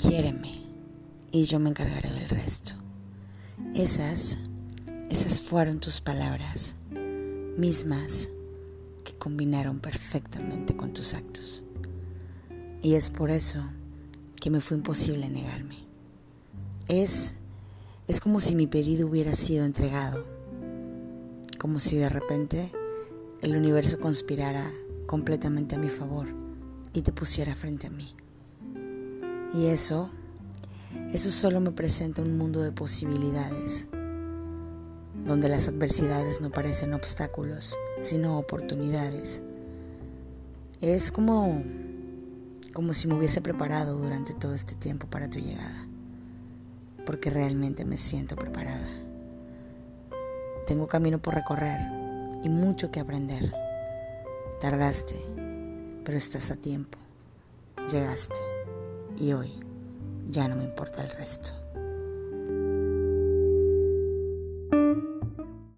quiéreme y yo me encargaré del resto. Esas, esas fueron tus palabras mismas que combinaron perfectamente con tus actos. Y es por eso que me fue imposible negarme. Es, es como si mi pedido hubiera sido entregado, como si de repente el universo conspirara completamente a mi favor y te pusiera frente a mí. Y eso, eso solo me presenta un mundo de posibilidades, donde las adversidades no parecen obstáculos, sino oportunidades. Es como como si me hubiese preparado durante todo este tiempo para tu llegada, porque realmente me siento preparada. Tengo camino por recorrer y mucho que aprender. Tardaste, pero estás a tiempo. Llegaste y hoy ya no me importa el resto.